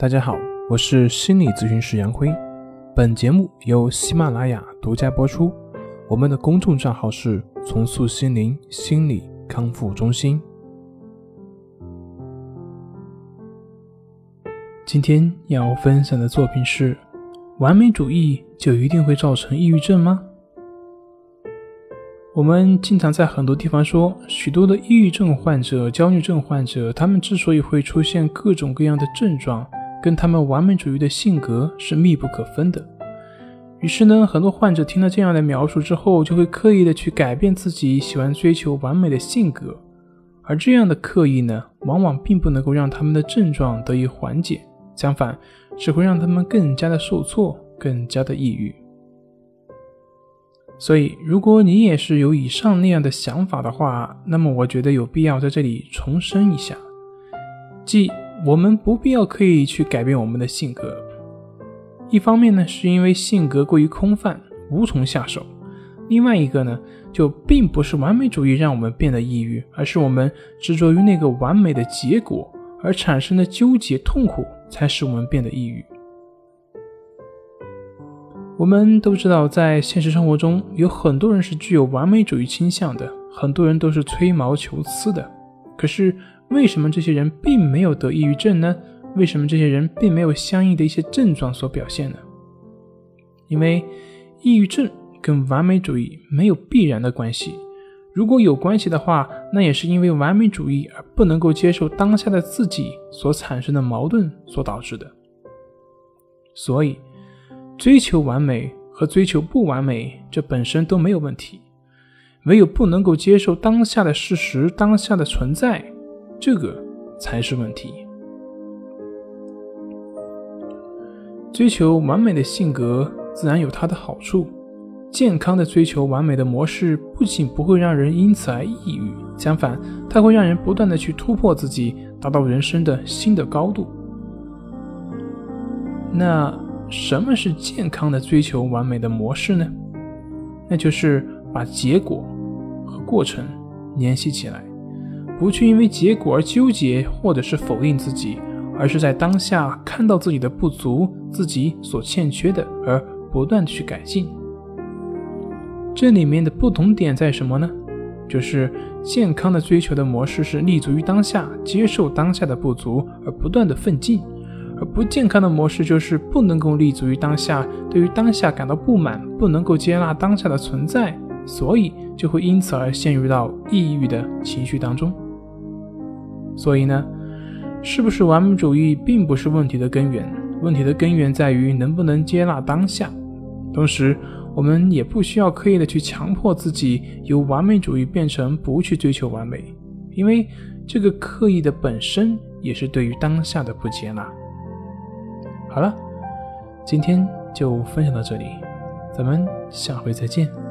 大家好，我是心理咨询师杨辉。本节目由喜马拉雅独家播出。我们的公众账号是“重塑心灵心理康复中心”。今天要分享的作品是：完美主义就一定会造成抑郁症吗？我们经常在很多地方说，许多的抑郁症患者、焦虑症患者，他们之所以会出现各种各样的症状，跟他们完美主义的性格是密不可分的。于是呢，很多患者听了这样的描述之后，就会刻意的去改变自己喜欢追求完美的性格，而这样的刻意呢，往往并不能够让他们的症状得以缓解，相反，只会让他们更加的受挫，更加的抑郁。所以，如果你也是有以上那样的想法的话，那么我觉得有必要在这里重申一下：即我们不必要刻意去改变我们的性格。一方面呢，是因为性格过于空泛，无从下手；另外一个呢，就并不是完美主义让我们变得抑郁，而是我们执着于那个完美的结果而产生的纠结痛苦，才使我们变得抑郁。我们都知道，在现实生活中，有很多人是具有完美主义倾向的，很多人都是吹毛求疵的。可是，为什么这些人并没有得抑郁症呢？为什么这些人并没有相应的一些症状所表现呢？因为，抑郁症跟完美主义没有必然的关系。如果有关系的话，那也是因为完美主义而不能够接受当下的自己所产生的矛盾所导致的。所以。追求完美和追求不完美，这本身都没有问题。唯有不能够接受当下的事实、当下的存在，这个才是问题。追求完美的性格自然有它的好处。健康的追求完美的模式，不仅不会让人因此而抑郁，相反，它会让人不断的去突破自己，达到人生的新的高度。那。什么是健康的追求完美的模式呢？那就是把结果和过程联系起来，不去因为结果而纠结或者是否定自己，而是在当下看到自己的不足、自己所欠缺的，而不断的去改进。这里面的不同点在什么呢？就是健康的追求的模式是立足于当下，接受当下的不足，而不断的奋进。而不健康的模式就是不能够立足于当下，对于当下感到不满，不能够接纳当下的存在，所以就会因此而陷入到抑郁的情绪当中。所以呢，是不是完美主义并不是问题的根源，问题的根源在于能不能接纳当下。同时，我们也不需要刻意的去强迫自己由完美主义变成不去追求完美，因为这个刻意的本身也是对于当下的不接纳。好了，今天就分享到这里，咱们下回再见。